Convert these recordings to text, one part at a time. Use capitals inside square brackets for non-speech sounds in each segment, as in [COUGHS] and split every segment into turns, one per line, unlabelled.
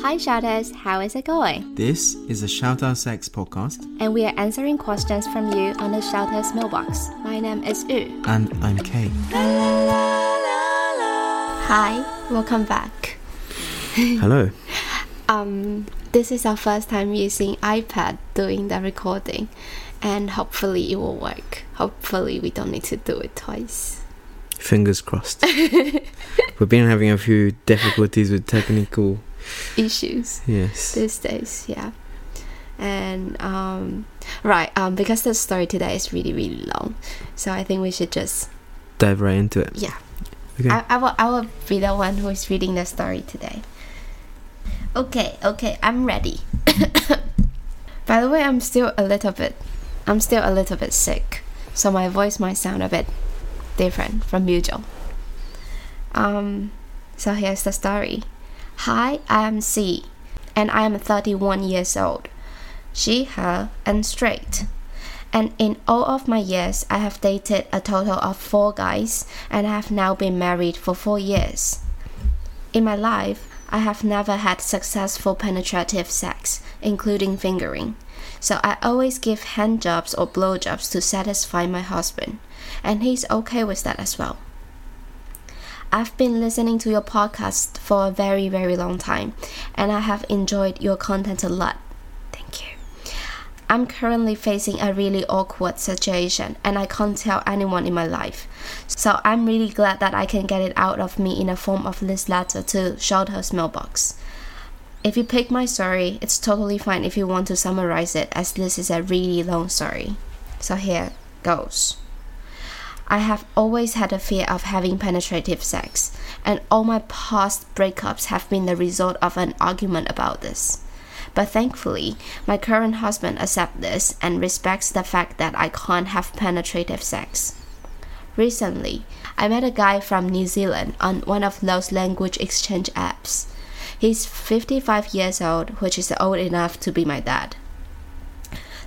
Hi, shouters, how is it going?
This is a Shout Out Sex podcast,
And we are answering questions from you on the shouters mailbox. My name is Yu.
and I'm Kay.
Hi, welcome back. [LAUGHS]
Hello.
Um, this is our first time using iPad doing the recording, and hopefully it will work. Hopefully we don't need to do it twice.
Fingers crossed. [LAUGHS] We've been having a few difficulties with technical.
Issues
Yes.
these days, yeah. And um, right, um, because the story today is really really long, so I think we should just
Dive right into it.
yeah.
Okay.
I, I will I will be the one who is reading the story today. Okay, okay, I'm ready. [COUGHS] By the way, I'm still a little bit I'm still a little bit sick, so my voice might sound a bit different from usual. Um so here's the story. Hi, I am C and I am 31 years old. She, her, and straight. And in all of my years, I have dated a total of four guys and I have now been married for four years. In my life, I have never had successful penetrative sex, including fingering. So I always give hand jobs or blow jobs to satisfy my husband, and he's okay with that as well. I've been listening to your podcast for a very, very long time, and I have enjoyed your content a lot. Thank you. I'm currently facing a really awkward situation and I can't tell anyone in my life. So I'm really glad that I can get it out of me in a form of this letter to Shouters mailbox. If you pick my story, it's totally fine if you want to summarize it as this is a really long story. So here goes. I have always had a fear of having penetrative sex, and all my past breakups have been the result of an argument about this. But thankfully, my current husband accepts this and respects the fact that I can't have penetrative sex. Recently, I met a guy from New Zealand on one of those language exchange apps. He's 55 years old, which is old enough to be my dad.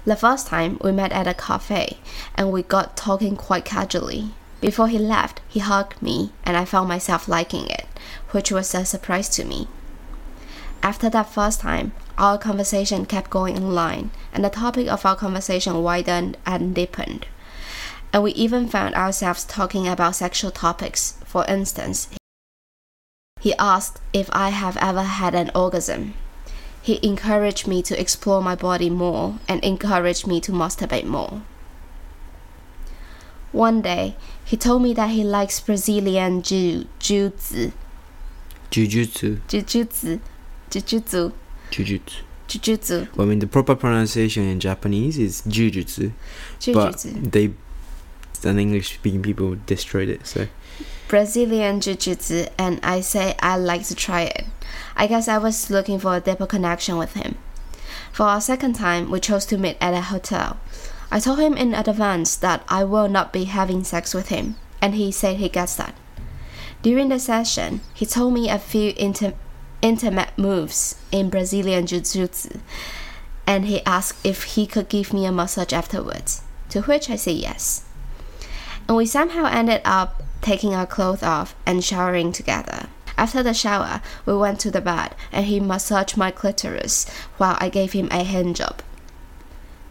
The first time we met at a cafe and we got talking quite casually. Before he left, he hugged me and I found myself liking it, which was a surprise to me. After that first time, our conversation kept going online, and the topic of our conversation widened and deepened. And we even found ourselves talking about sexual topics. For instance, he asked if I have ever had an orgasm. He encouraged me to explore my body more and encouraged me to masturbate more. One day, he told me that he likes Brazilian jiu- jiu-jitsu,
Jujutsu.
jiu-jitsu, jiu-jitsu,
Jujutsu.
jiu-jitsu,
Well, I mean, the proper pronunciation in Japanese is Jujutsu. But
jiu-jitsu.
they, and English speaking people destroyed it, so.
Brazilian Jiu Jitsu, and I say I like to try it. I guess I was looking for a deeper connection with him. For our second time, we chose to meet at a hotel. I told him in advance that I will not be having sex with him, and he said he gets that. During the session, he told me a few inti- intimate moves in Brazilian Jiu Jitsu, and he asked if he could give me a massage afterwards, to which I said yes and we somehow ended up taking our clothes off and showering together. After the shower, we went to the bed and he massaged my clitoris while I gave him a hand job.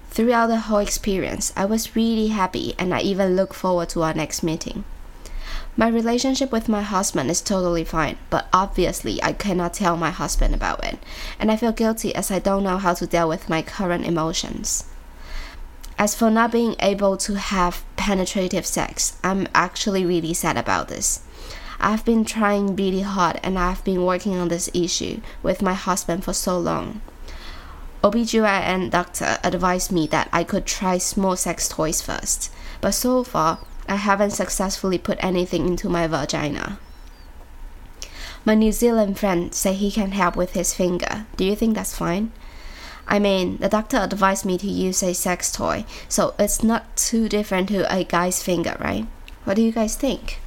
Throughout the whole experience, I was really happy and I even look forward to our next meeting. My relationship with my husband is totally fine, but obviously I cannot tell my husband about it, and I feel guilty as I don't know how to deal with my current emotions. As for not being able to have penetrative sex, I'm actually really sad about this. I've been trying really hard and I've been working on this issue with my husband for so long. OBGYN and doctor advised me that I could try small sex toys first, but so far I haven't successfully put anything into my vagina. My New Zealand friend say he can help with his finger. Do you think that's fine? I mean, the doctor advised me to use a sex toy, so it's not too different to a guy's finger, right? What do you guys think?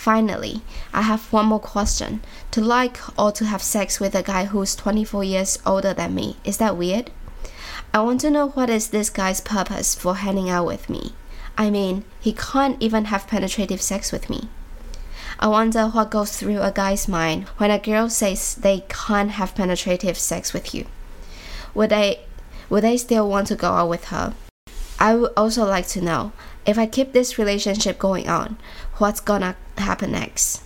Finally, I have one more question. To like or to have sex with a guy who's 24 years older than me, is that weird? I want to know what is this guy's purpose for hanging out with me. I mean, he can't even have penetrative sex with me. I wonder what goes through a guy's mind when a girl says they can't have penetrative sex with you. Would they would they still want to go out with her? I would also like to know if I keep this relationship going on, what's gonna happen next?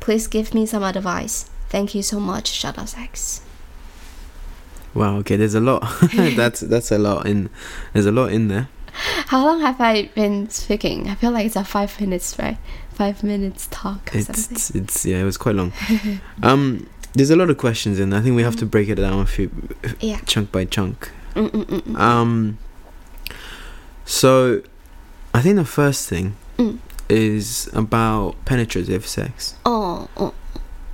Please give me some advice. Thank you so much, Shout Out Sex.
Wow. Okay. There's a lot. [LAUGHS] that's that's a lot in. There's a lot in there.
How long have I been speaking? I feel like it's a five minutes, right? Five minutes talk
It's,
something.
it's it's yeah. It was quite long. [LAUGHS] um. There's a lot of questions in. I think we have to break it down a few
Yeah.
chunk by chunk.
Mm-mm-mm.
Um. So, I think the first thing
Mm.
is about penetrative sex.
Oh, oh,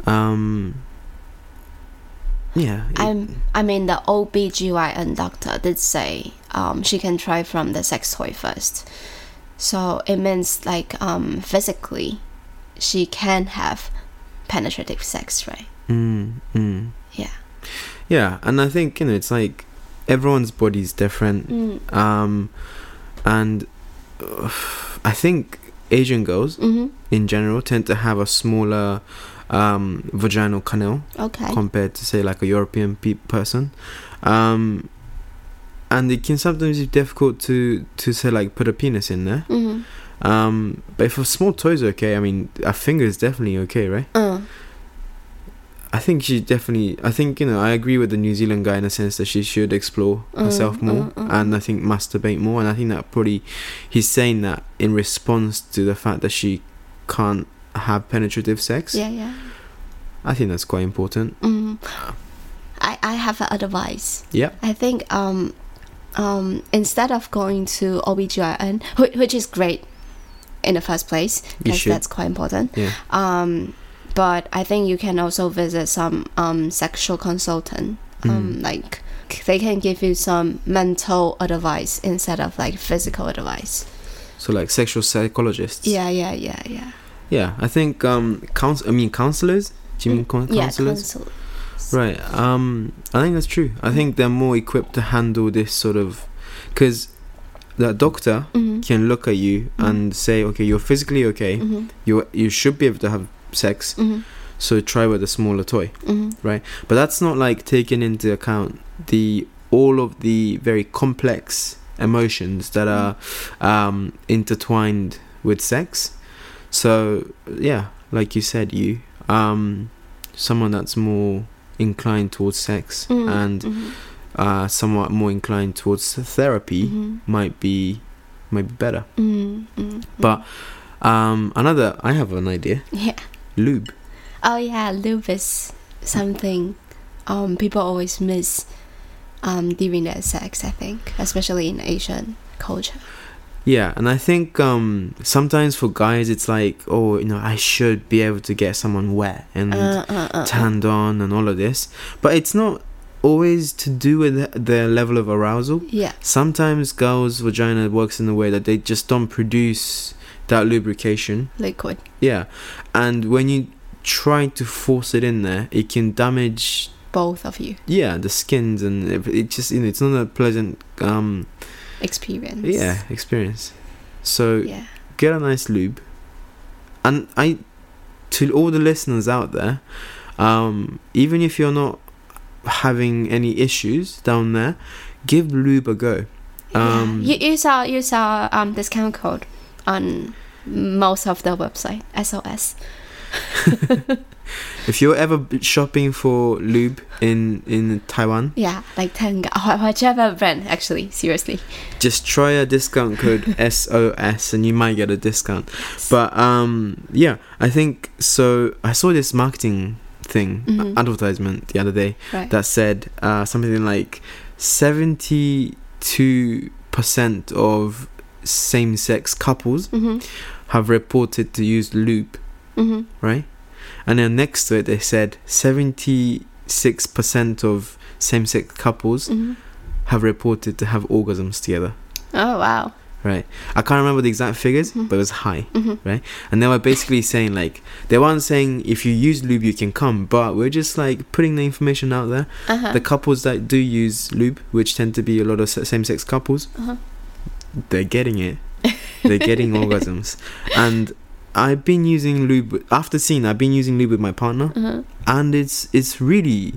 Um. Yeah.
I'm. I mean, the OBGYN doctor did say um, she can try from the sex toy first. So it means like um, physically, she can have penetrative sex, right?
Mm, mm.
Yeah.
Yeah, and I think you know it's like everyone's body's different.
Mm.
Um, and I think Asian girls
Mm-hmm.
in general tend to have a smaller um, vaginal canal
Okay.
compared to say like a European pe- person. Um, and it can sometimes be difficult to to say like put a penis in there.
mm-hmm.
Um, but if a small toy's okay, I mean a finger is definitely okay, right?
Uh,
I think she definitely. I think you know. I agree with the New Zealand guy in a sense that she should explore herself
Mm,
more,
mm, mm,
and I think masturbate more. And I think that probably he's saying that in response to the fact that she can't have penetrative sex.
yeah, yeah.
I think that's quite important.
Mm. I I have an advice.
Yeah.
I think um, um, instead of going to OBGYN, which, which is great in the first place, because that's quite important.
Yeah.
Um, but I think you can also visit some um, sexual consultant. Um,
Mm.
like they can give you some mental advice instead of like physical advice.
So like sexual psychologists.
Yeah, yeah, yeah, yeah.
Yeah. I think um counsel. I mean counselors. Do you mean con-
Mm, yeah,
counselors?
counsel.
Right. Um, I think that's true. I think they're more equipped to handle this sort of, because the doctor
Mhm.
can look at you
Mhm.
and say, okay, you're physically okay.
Mhm.
You you should be able to have sex.
Mhm.
So try with a smaller toy.
Mhm.
But that's not like taking into account the all of the very complex emotions that are um, intertwined with sex. So yeah, like you said, you um, someone that's more inclined towards sex
Mhm.
and
Mhm.
uh, somewhat more inclined towards therapy
Mhm.
might be might be better.
Mhm. Mhm.
But um, another, I have an idea.
yeah.
Lube.
Oh yeah, lube is something um people always miss um during their sex. I think, especially in Asian culture.
Yeah, and I think um, sometimes for guys it's like, oh, you know, I should be able to get someone wet and
Uh, uh, uh, uh.
tanned on and all of this, but it's not always to do with their level of arousal.
Yeah.
Sometimes girls' vagina works in a way that they just don't produce that lubrication.
Liquid.
Yeah, and when you try to force it in there, it can damage.
Both of you
Yeah, the skins and it, it just you know it's not a pleasant um
experience.
yeah experience. So
Yeah.
get a nice lube and i to all the listeners out there um even if you're not having any issues down there give lube a go um
yeah. You use our use our um discount code on most of the website. SOS. [LAUGHS]
if you're ever shopping for lube in in taiwan
Yeah, like Tenga, whichever brand. Actually, seriously.
just try a discount code [LAUGHS] sos and you might get a discount but um yeah i think so i saw this marketing thing
Mhm.
advertisement the other day
right.
that said uh, something like 72% of same sex couples
Mhm.
have reported to use lube,
Mhm.
right? And then next to it, they said 76% of same sex couples
Mhm.
have reported to have orgasms together,
Oh wow.
right? I can't remember the exact figures,
Mhm.
but it was high.
Mhm.
And they were basically saying, like, they weren't saying if you use lube, you can come, but we're just like putting the information out there.
Uh-huh.
the couples that do use lube, which tend to be a lot of same sex couples,
uh-huh.
They're getting it. They're getting [LAUGHS] orgasms. And I've been using lube after seeing. I've been using lube with my partner,
Uh-huh.
and it's it's really,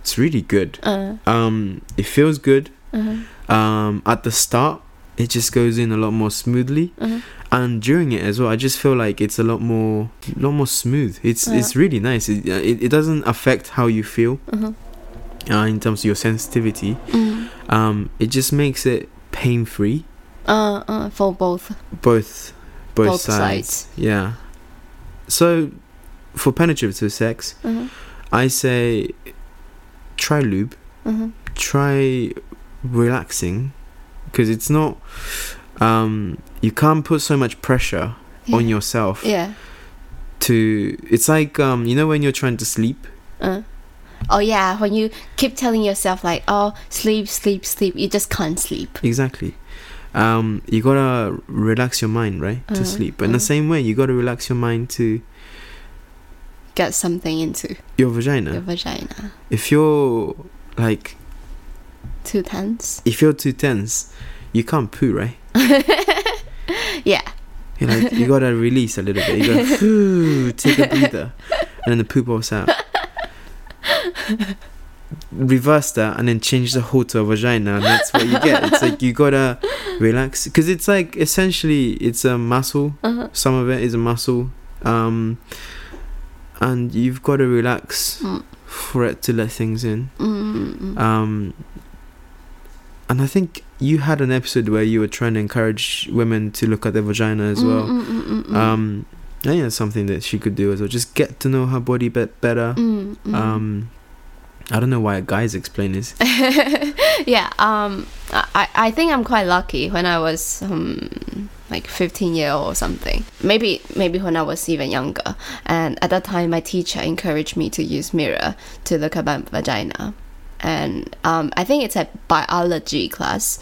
it's really good.
Uh,
Um, it feels good.
uh-huh.
Um, at the start, it just goes in a lot more smoothly,
Uh-huh.
and during it as well, I just feel like it's a lot more, lot more smooth. It's
Uh.
it's really nice. It, uh, it it doesn't affect how you feel
Uh-huh.
uh, in terms of your sensitivity.
Mm.
Um, it just makes it pain free.
Uh, uh, for both
Both, both,
both
sides.
sides.
Yeah. So, for penetrative sex,
Uh-huh.
I say try lube,
Uh-huh.
try relaxing, because it's not. Um, you can't put so much pressure on yourself
Yeah.
to. It's like um, you know when you're trying to sleep.
Uh. Oh yeah, when you keep telling yourself like, "Oh, sleep, sleep, sleep," you just can't sleep.
Exactly. Um, you gotta relax your mind, right, to
Uh,
sleep. But in the
uh.
same way, you gotta relax your mind to
Get something into
your vagina.
your vagina.
If you're like,
Too tense.
if you're too tense, you can't poo, right? [LAUGHS]
Yeah.
You know, you gotta release a little bit. You gotta [LAUGHS] take a breather, and then the poo pops out. [LAUGHS] Reverse that and then change the whole to a vagina, and that's what you get. It's like you gotta relax because it's like essentially it's a muscle. [LAUGHS]
Uh-huh.
Some of it is a muscle, um, and you've got to relax
Mm.
for it to let things in.
Mm-mm.
Um, and I think you had an episode where you were trying to encourage women to look at their vagina as well.
Mm-mm-mm-mm-mm.
Um, I think that's something that she could do as well. Just get to know her body bit better.
Mm, mm.
Um, I don't know why guys explain this. [LAUGHS]
yeah. Um. I I think I'm quite lucky when I was um like 15 year old or something. Maybe maybe when I was even younger. And at that time, my teacher encouraged me to use mirror to look at my vagina. And um, I think it's a biology class.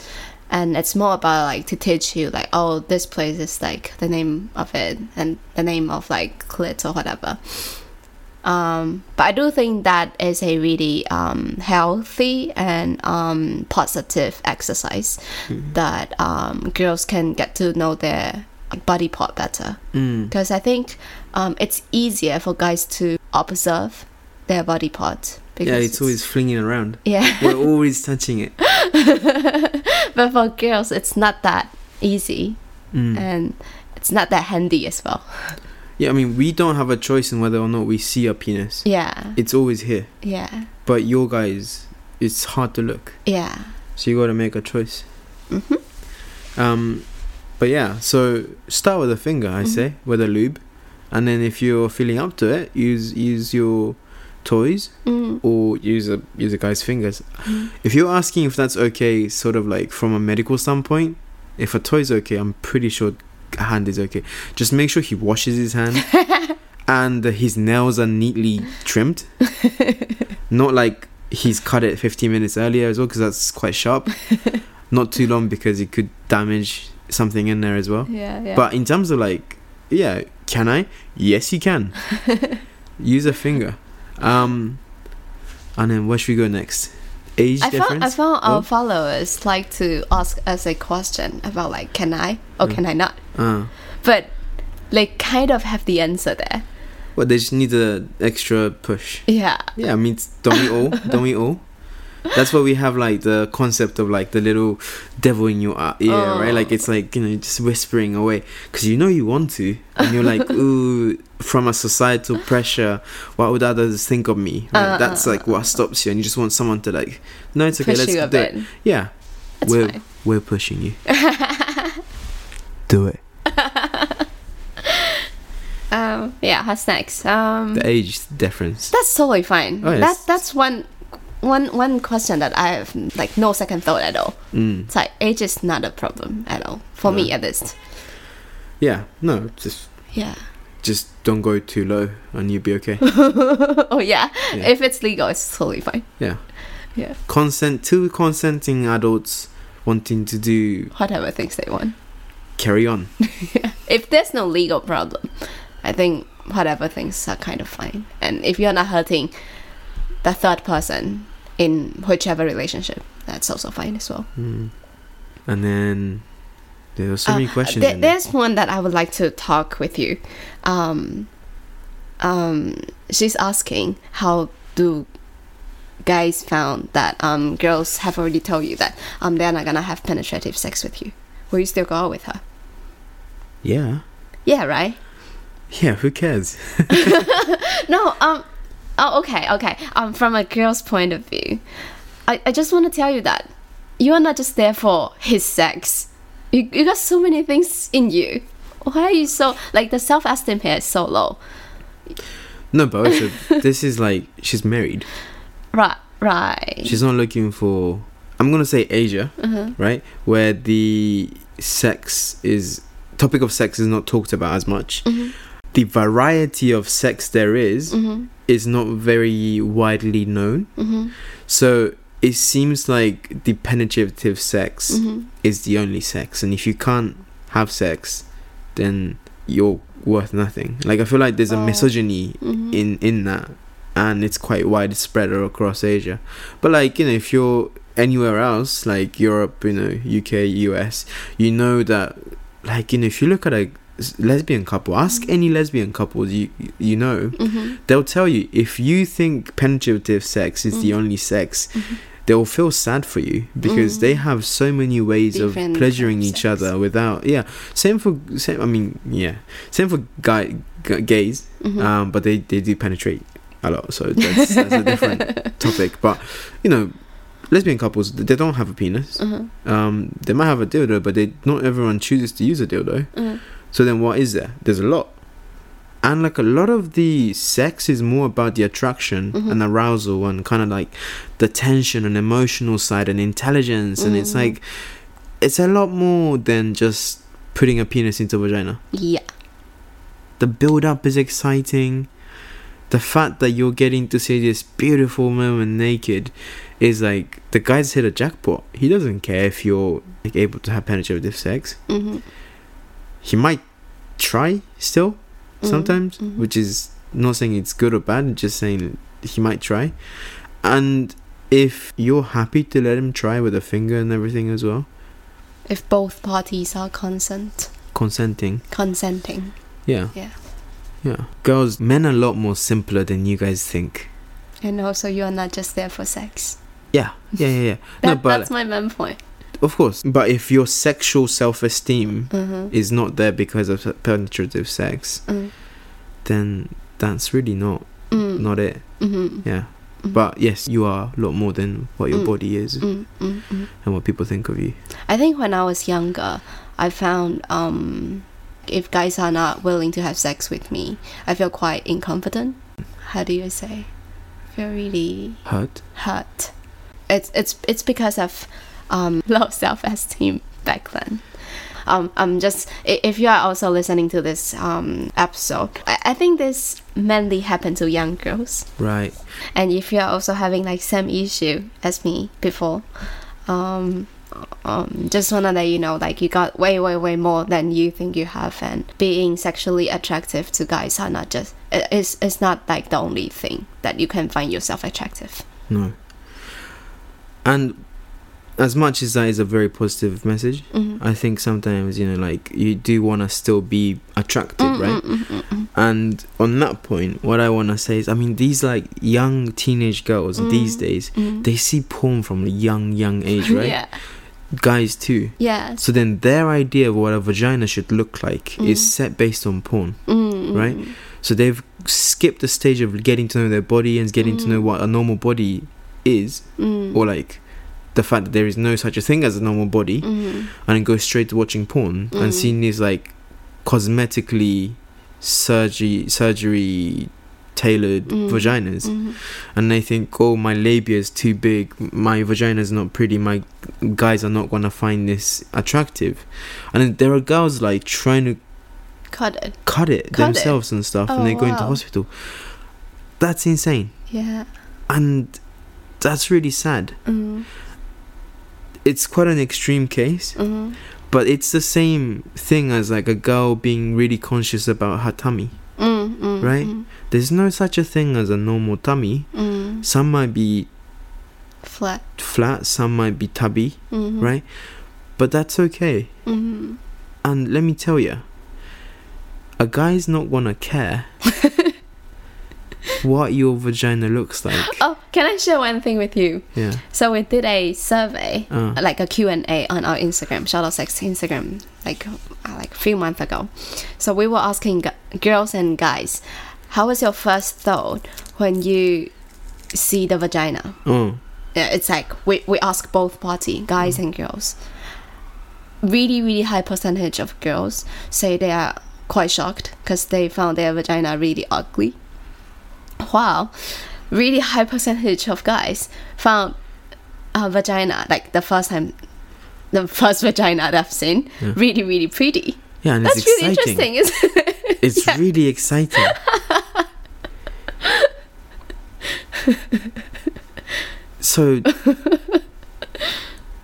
And it's more about like to teach you like oh this place is like the name of it and the name of like clit or whatever. Um, but I do think that is a really um, healthy and um, positive exercise that um, girls can get to know their body part better.
Mm.
Because I think um, it's easier for guys to observe their body part.
Yeah, it's always flinging around.
yeah. [LAUGHS]
We're always touching it. [LAUGHS]
but for girls, it's not that easy
Mm.
and it's not that handy as well.
Yeah, I mean, we don't have a choice in whether or not we see a penis.
Yeah.
It's always here.
Yeah.
But your guys, it's hard to look.
Yeah.
So you got to make a choice.
hmm
Um, but yeah, so start with a finger, I
Mhm.
say, with a lube, and then if you're feeling up to it, use use your toys
Mm.
or use a use a guy's fingers.
Mm.
If you're asking if that's okay, sort of like from a medical standpoint, if a toy's okay, I'm pretty sure hand is okay. Just make sure he washes his hand [LAUGHS] and his nails are neatly trimmed. [LAUGHS] Not like he's cut it 15 minutes earlier as well, because that's quite sharp. [LAUGHS] Not too long because it could damage something in there as well.
Yeah. Yeah.
But in terms of like, yeah, can I? Yes, you can. Use a finger. Um, and then where should we go next? Age
I
difference.
found I found our
Oh.
followers like to ask us a question about like can I or
Mm.
can I not,
Uh,
but they kind of have the answer there.
well, they just need the extra push.
Yeah.
Yeah, I mean, don't we all? [LAUGHS] don't we all? That's why we have like the concept of like the little devil in your uh, ear, right? Like
Oh.
it's like you know just whispering away because you know you want to, and you're like, [LAUGHS] ooh, from a societal pressure, what would others think of me? Right?
Uh,
That's
uh,
like what stops you, and you just want someone to like, no, it's okay, let's do it.
bit.
Yeah,
That's
we're
fine.
we're pushing you. [LAUGHS] do it. [LAUGHS]
Um. Yeah. What's next? Um.
The age difference.
That's totally fine.
Oh, yes.
That that's one. One one question that I have like no second thought at all.
Mm.
It's like age is not a problem at all for me at least.
Yeah, no, just
Yeah.
just don't go too low, and you'll be okay. [LAUGHS]
oh yeah.
Yeah.
If it's legal, it's totally fine.
Yeah.
Yeah.
consent two consenting adults wanting to do
Whatever things they want.
carry on [LAUGHS]
if there's no legal problem, I think whatever things are kind of fine. And if you're not hurting the third person in whichever relationship, that's also fine as well.
mm. and then There are so
Uh,
many questions.
there-
in there.
there's one that I would like to talk with you. Um, um, she's asking how do guys found that um girls have already told you that um they're not gonna have penetrative sex with you. Will you still go out with her?
Yeah.
Yeah, right.
Yeah, who cares? [LAUGHS]
No, um, oh, okay, okay. Um, from a girl's point of view, I, I just want to tell you that you are not just there for his sex. You, you got so many things in you. Why are you so like the self esteem here is so low?
No, but also, [LAUGHS] this is like, she's married.
Right, right.
She's not looking for, I'm going to say Asia,
uh-huh.
right? Where the sex is, topic of sex is not talked about as much.
Mhm.
The variety of sex there is,
Mhm.
Is not very widely known.
Mhm.
So it seems like the penetrative sex
Mhm.
is the only sex. And if you can't have sex, then you're worth nothing. Like, I feel like there's a
Oh.
misogyny
Mhm.
in in that and it's quite widespread across asia but like you know if you're anywhere else like europe you know uk us you know that like you know if you look at a lesbian couple ask any lesbian couples you you know
Mhm.
they'll tell you if you think penetrative sex is the
Mhm.
only sex
Mhm.
they'll feel sad for you because they
Mhm.
have so many ways
Different
of pleasuring each
sex.
other without yeah same for same i mean yeah same for guy g- gays
Mhm.
um, but they, they do penetrate a lot, so that's, that's a different [LAUGHS] topic. But you know, lesbian couples they don't have a penis.
Uh-huh.
Um, they might have a dildo, but they not everyone chooses to use a dildo.
Uh-huh.
So then, what is there? There's a lot, and like a lot of the sex is more about the attraction
Mhm.
and arousal and kind of like the tension and emotional side and intelligence, and it's
Mhm.
like it's a lot more than just putting a penis into a vagina
Yeah.
the build up is exciting. The fact that you're getting to see this beautiful moment naked is like the guy's hit a jackpot. He doesn't care if you're like able to have penetrative sex.
Mhm.
He might try still
Mhm.
sometimes,
Mhm.
which is not saying it's good or bad, just saying he might try. And if you're happy to let him try with a finger and everything as well,
If both parties are consent,
consenting,
consenting.
yeah.
Yeah.
Yeah. Girls, men are a lot more simpler than you guys think.
And also, you are not just there for sex.
Yeah, yeah, yeah, yeah. [LAUGHS]
That,
no, but
that's my main point.
Of course. But if your sexual self-esteem
Uh-huh.
is not there because of penetrative sex,
Mm.
then that's really not
Mm.
not it.
Mhm.
Yeah.
Mhm.
But yes, you are a lot more than what your
Mm.
body is
Mm, mm,
and what people think of you.
I think when I was younger, I found um, if guys are not willing to have sex with me, I feel quite incompetent. How do you say? I feel really
Hurt.
hurt. It's it's it's because of um, [LAUGHS] low self esteem back then. Um, I'm just if you are also listening to this um, episode, I, think this mainly happen to young girls.
Right.
And if you're also having like same issue as me before, um, um, just wanna let you know, like you got way, way, way more than you think you have, and being sexually attractive to guys are not just it's it's not like the only thing that you can find yourself attractive.
No. And as much as that is a very positive message,
Mhm.
I think sometimes you know, like you do want to still be attractive,
Mm,
right?
mm, mm, mm,
And on that point, what I want to say is, I mean, these like young teenage girls these
Mm.
days,
mm.
they see porn from a young, young [LAUGHS] age, right?
yeah.
Guys too.
Yeah.
So then their idea of what a vagina should look like is set based on porn. Right? So they've skipped the stage of getting to know their body and getting to know what a normal body is,
mm,
or like the fact that there is no such a thing as a normal body,
mm,
and then go straight to watching porn
Mm.
and seeing these like cosmetically surgery surgery tailored
Mm.
vaginas
mm,
and they think oh my labia is too big my vagina is not pretty my guys are not going to find this attractive and there are girls like trying to
cut it.
cut it
Cut it?
themselves and stuff
Oh,
and they go into hospital that's insane
Yeah.
and that's really sad
Mm,
it's quite an extreme case
mm,
but it's the same thing as like a girl being really conscious about her tummy
mm, mm,
Right?
mm,
there's no such a thing as a normal tummy
mm.
some might be
Flat.
flat some might be tubby
Mhm.
right but that's okay. And let me tell you, a guy's not gonna care [LAUGHS] what your vagina looks like. [GASPS]
Oh, can I share one thing with you?
Yeah.
So we did a survey,
Uh.
like a Q&A on our Instagram, Shout Out Sex Instagram, like uh, like a few months ago. So we were asking gu- girls and guys, how was your first thought when you see the vagina? Yeah, It's like we, we ask both party, guys and girls. Really, really high percentage of girls say they are quite shocked because they found their vagina really ugly. While really high percentage of guys found a vagina like the first time, the first vagina they've seen,
Yeah.
really, really pretty.
Yeah, and
That's
it's
really
exciting.
interesting, isn't it? [LAUGHS]
It's really exciting. [LAUGHS] so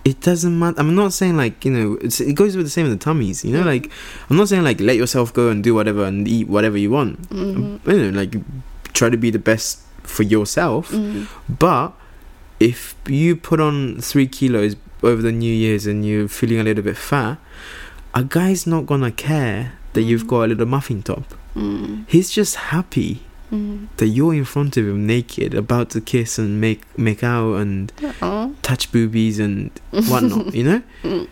it doesn't matter. I'm not saying like you know it's, it goes with the same with the tummies. You know, like I'm not saying like let yourself go and do whatever and eat whatever you want.
Mhm.
You know, like try to be the best for yourself.
Mm.
But if you put on three kilos over the New Year's and you're feeling a little bit fat, a guy's not gonna care that you've
Mhm.
got a little muffin top.
Mm.
He's just happy
Mm.
that you're in front of him naked, about to kiss and make make out and
Aw.
touch boobies and [LAUGHS] whatnot. you know,
Mm.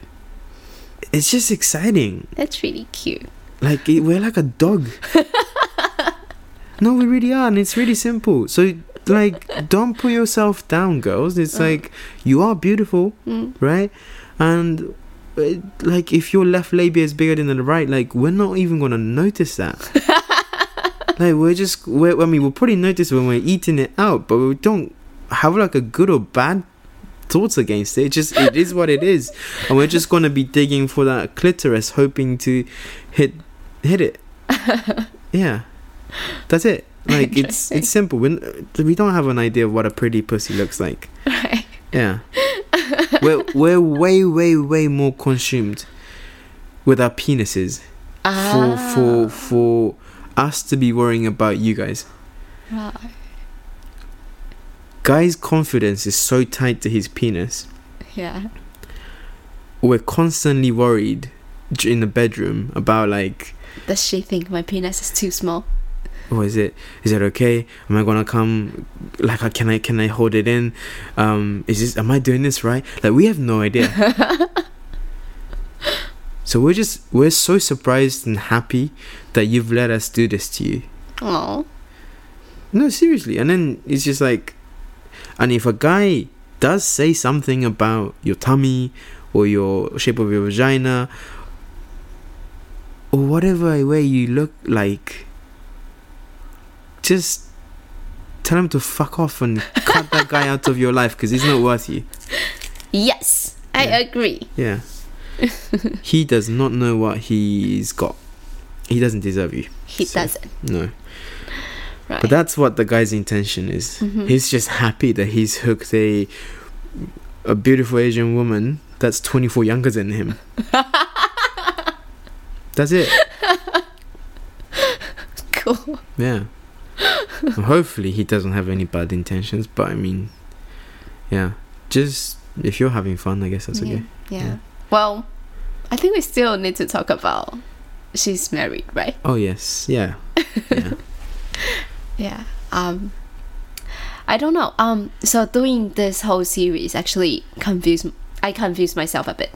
it's just exciting.
That's really cute.
Like it, we're like a dog. [LAUGHS] no, we really are, and it's really simple. So like, don't put yourself down, girls. It's
Uh.
like you are beautiful,
Mm.
right? And like, if your left labia is bigger than the right, like we're not even gonna notice that. [LAUGHS] like we're just, we're, I mean, we'll probably notice when we're eating it out, but we don't have like a good or bad thoughts against it. It just it is what it is, and we're just gonna be digging for that clitoris, hoping to hit hit it. [LAUGHS] Yeah, that's it. [LAUGHS] Like it's it's simple. We we don't have an idea of what a pretty pussy looks like.
Right.
Yeah, [LAUGHS] we're we're way way way more consumed with our penises for for
Ah.
for us to be worrying about you guys.
Right.
Guy's confidence is so tied to his penis.
Yeah.
We're constantly worried in the bedroom about like
Does she think my penis is too small?
Oh is it is it okay? Am i gonna come like uh, can i can i hold it in? Um is this am i doing this right? Like we have no idea. [LAUGHS] So we're just we're so surprised and happy that you've let us do this to you.
Oh.
no seriously. And then it's just like and if a guy does say something about your tummy or your shape of your vagina or whatever way you look like just tell him to fuck off and cut that guy out of your life because he's not worth you
Yes, I
Yeah.
agree.
yeah [LAUGHS] he does not know what he's got he doesn't deserve you
He
So-
doesn't.
no
Right.
But that's what the guy's intention is.
Mhm.
He's just happy that he's hooked a a beautiful Asian woman that's 24 younger than him. [LAUGHS] that's it. [LAUGHS]
cool.
Yeah. [LAUGHS] Hopefully he doesn't have any bad intentions, but I mean, yeah. Just if you're having fun, I guess that's
yeah.
okay.
yeah.
Yeah.
Well, I think we still need to talk about she's married, right?
Oh yes, yeah, [LAUGHS] yeah.
Yeah. Um I don't know. Um so doing this whole series actually confused I confused myself a bit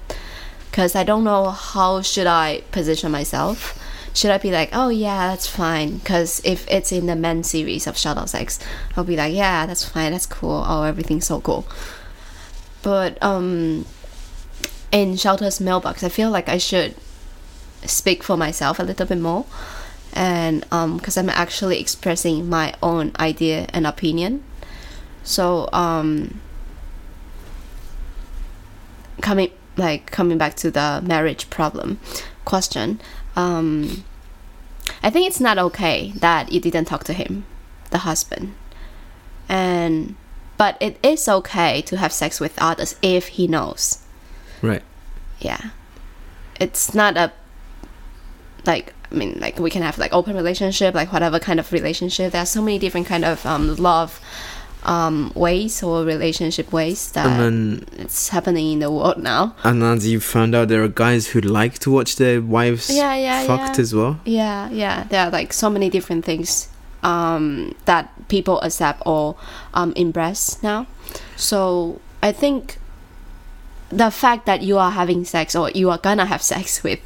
cuz I don't know how should I position myself. Should I be like, "Oh yeah, that's fine." Cuz if it's in the men series of Shout Out Sex, I'll be like, "Yeah, that's fine. That's cool. Oh, everything's so cool." But um in Shouters mailbox, I feel like I should speak for myself a little bit more and um because i'm actually expressing my own idea and opinion so um coming like coming back to the marriage problem question um i think it's not okay that you didn't talk to him the husband. And but it is okay to have sex with others if he knows.
Right.
yeah. It's not a like i mean like we can have like open relationship like whatever kind of relationship. There are so many different kind of um, love um, ways or relationship ways that
and then
it's happening in the world now.
and as you found out, there are guys who like to watch their wives
Yeah, yeah,
fucked
yeah.
as well.
Yeah, yeah. There are like so many different things um, that people accept or um, embrace now. So I think the fact that you are having sex or you are gonna have sex [LAUGHS] with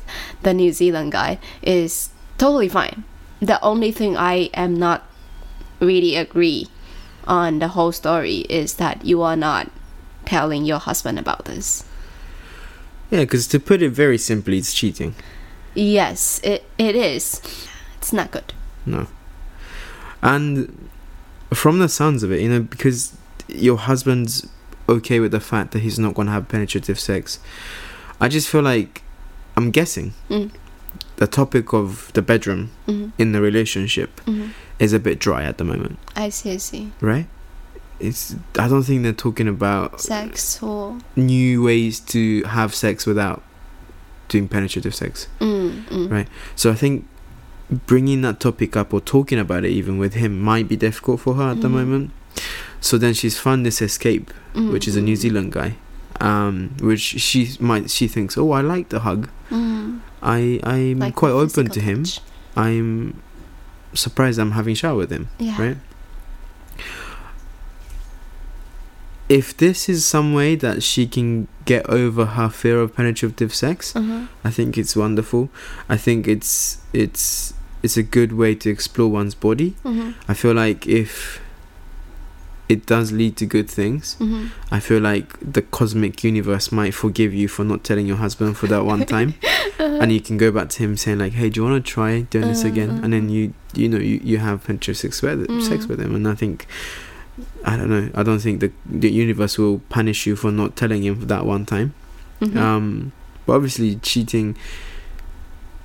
the New Zealand guy is totally fine. The only thing I am not really agree on the whole story is that you are not telling your husband about this.
Yeah, because to put it very simply, it's cheating.
Yes, it, it is. It's not good.
No. And from the sounds of it, you know, because your husband's okay with the fact that he's not going to have penetrative sex, I just feel like I'm guessing
Mm.
the topic of the bedroom
hmm
in the relationship
hmm
is a bit dry at the moment,
I see, I see.
right? It's I don't think they're talking about
Sex or
new ways to have sex without doing penetrative sex.
mm, mm.
Right. So I think bringing that topic up or talking about it even with him might be difficult for her at the
Mhm.
moment. So then she's found this escape,
Mm,
which is a New
mm,
Zealand guy, um, which she might she thinks, oh, I like the hug.
mm.
I I'm
Like
quite open to him.
touch.
I'm surprised I'm having shower with him.
Yeah.
Right. If this is some way that she can get over her fear of penetrative sex,
Uh-huh.
I think it's wonderful. I think it's it's it's a good way to explore one's body.
Mhm.
I feel like if it does lead to good things,
Mhm.
I feel like the cosmic universe might forgive you for not telling your husband for that one time, [LAUGHS] and you can go back to him saying like, "Hey, do you want to try doing this
Uh,
again?" And then you you know you, you have penetrative sex with sex
Mm.
with him, and I think. I don't know. I don't think the the universe will punish you for not telling him for that one time.
Mhm.
Um, but obviously, cheating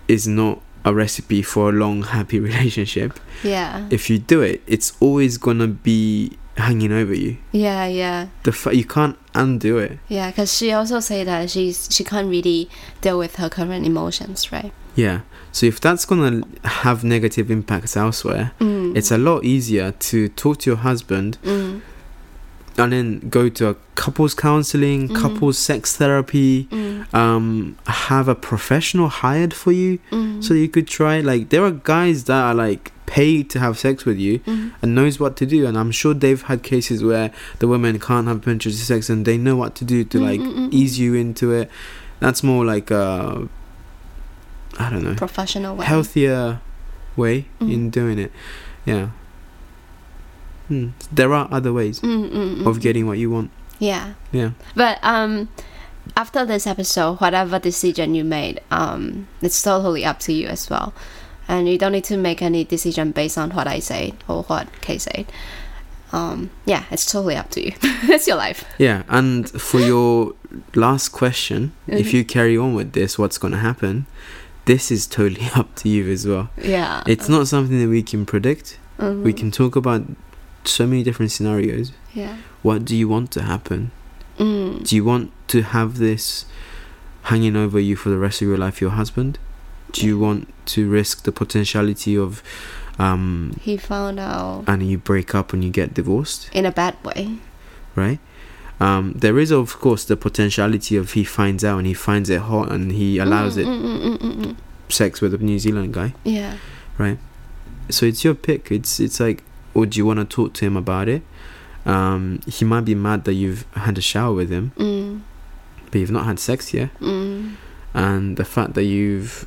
is not a recipe for a long, happy [LAUGHS] relationship.
yeah.
If you do it, it's always gonna be hanging over you.
Yeah, yeah.
The fa- you can't undo it.
Yeah, because she also said that she's she can't really deal with her current emotions, right?
Yeah. So if that's gonna have negative impacts elsewhere,
Mm.
it's a lot easier to talk to your husband
Mm.
And then go to a couples counseling,
Mhm.
couples sex therapy.
Mm.
Um, have a professional hired for you
Mm.
so you could try. Like there are guys that are like paid to have sex with you
Mm.
and knows what to do and i'm sure they've had cases where the women can't have penetrative sex and they know what to do to
Mm,
like
mm, mm,
ease you into it that's more like a i don't know
professional way.
healthier way
Mm.
in doing it yeah Hmm. there are other ways
Mm, mm, mm.
of getting what you want
Yeah.
yeah
But um after this episode, whatever decision you made, um, it's totally up to you as well. And you don't need to make any decision based on what I say or what Kay said. Um, yeah, it's totally up to you. [LAUGHS] it's your life.
yeah and for your last question if
Mhm.
you carry on with this what's going to happen this is totally [LAUGHS] up to you as well
Yeah.
it's not something that we can predict
Mhm.
we can talk about so many different scenarios.
Yeah.
What do you want to happen?
Mm.
Do you want to have this hanging over you for the rest of your life, your husband? Do you want to risk the potentiality of, um,
He found out
and you break up and you get divorced,
in a bad way.
right? Um, there is, of course, the potentiality of he finds out and he finds it hot and he allows
Mm,
it
mm, mm, mm, mm, mm.
sex with a New Zealand guy.
Yeah. Right.
So it's your pick. It's it's like, or do you want to talk to him about it? Um, he might be mad that you've had a shower with him,
Mm.
but you've not had sex yet,
Mm.
and the fact that you've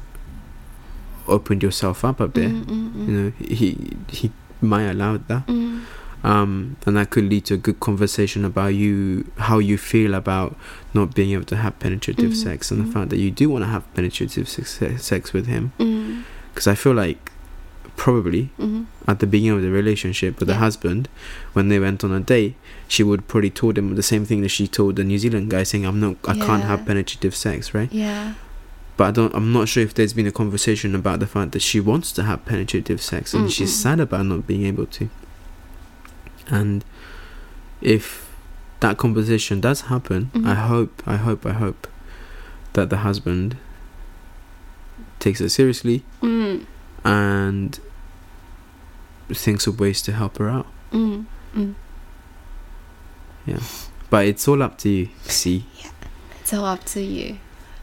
opened yourself up a bit,
Mm, mm, mm.
you know, he he might allow that,
Mm.
um, and that could lead to a good conversation about you, how you feel about not being able to have penetrative
Mhm,
sex, and the fact that you do want to have penetrative sex, sex with him,
Mm.
because I feel like probably
Mhm.
at the beginning of the relationship with the husband, when they went on a date, she would probably told him the same thing that she told the New Zealand guy, saying, "I'm not, I can't have penetrative sex," right?
Yeah.
But I don't, I'm not sure if there's been a conversation about the fact that she wants to have penetrative sex and she's
Mm-mm.
sad about not being able to. And if that conversation does happen, I
Mhm.
hope, I hope, I hope that the husband takes it seriously
Mm.
and thinks of ways to help her out.
Mm. Mm.
but it's all up to you. See, Yeah,
It's all up to you.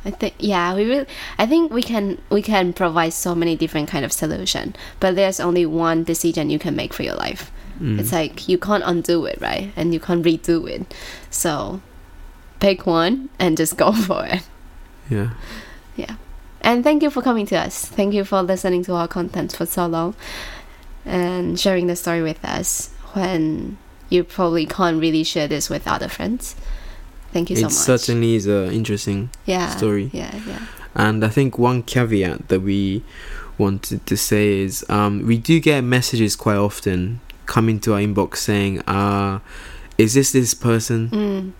I think yeah, we will. I think we can we can provide so many different kind of solution, but there's only one decision you can make for your life.
Mm.
It's like you can't undo it, right? And you can't redo it. So pick one and just go [LAUGHS] for it.
Yeah.
Yeah, And thank you for coming to us. Thank you for listening to our content for so long and sharing the story with us when you probably can't really share this with other friends. Thank you so
it
much.
certainly is an interesting
yeah,
story.
Yeah, yeah.
And I think one caveat that we wanted to say is um, we do get messages quite often coming to our inbox saying, uh, "Is this this person?
Mm,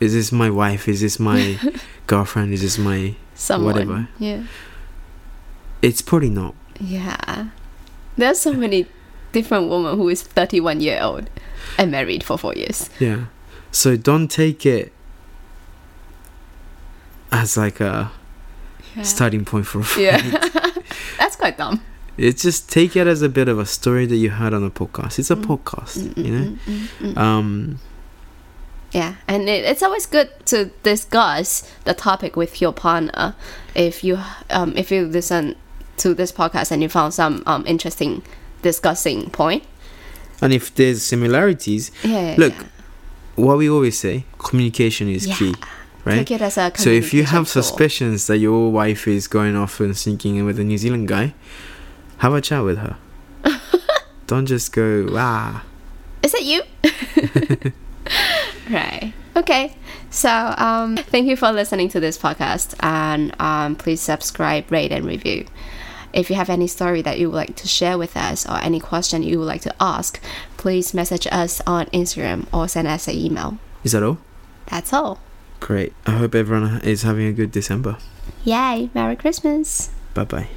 Is this my wife? Is this my [LAUGHS] girlfriend? Is this my?"
someone.
Whatever.
Yeah.
It's probably not.
Yeah. There's so many different women who is 31 year old and married for four years.
Yeah. So don't take it as like a
Yeah.
starting point for a fight.
yeah. [LAUGHS] [LAUGHS] That's quite dumb.
It's just take it as a bit of a story that you heard on a podcast. It's a
Mm.
podcast,
Mm,
you know.
mm, mm, mm, mm.
Um,
Yeah, and it, it's always good to discuss the topic with your partner. If you um if you listen to this podcast and you found some um interesting discussing point,
and if there's similarities,
yeah,
Look,
yeah.
what we always say, communication is
Yeah.
key, right?
take it as a
So if you have
tool.
suspicions that your wife is going off and sneaking in with a New Zealand guy, have a chat with her. [LAUGHS] Don't just go ah.
Is it you? [LAUGHS] right. Okay. So, um, thank you for listening to this podcast, and um, please subscribe, rate, and review. If you have any story that you would like to share with us, or any question you would like to ask, please message us on Instagram or send us an email.
Is that all?
That's all.
Great. I hope everyone is having a good December.
Yay! Merry Christmas!
Bye bye.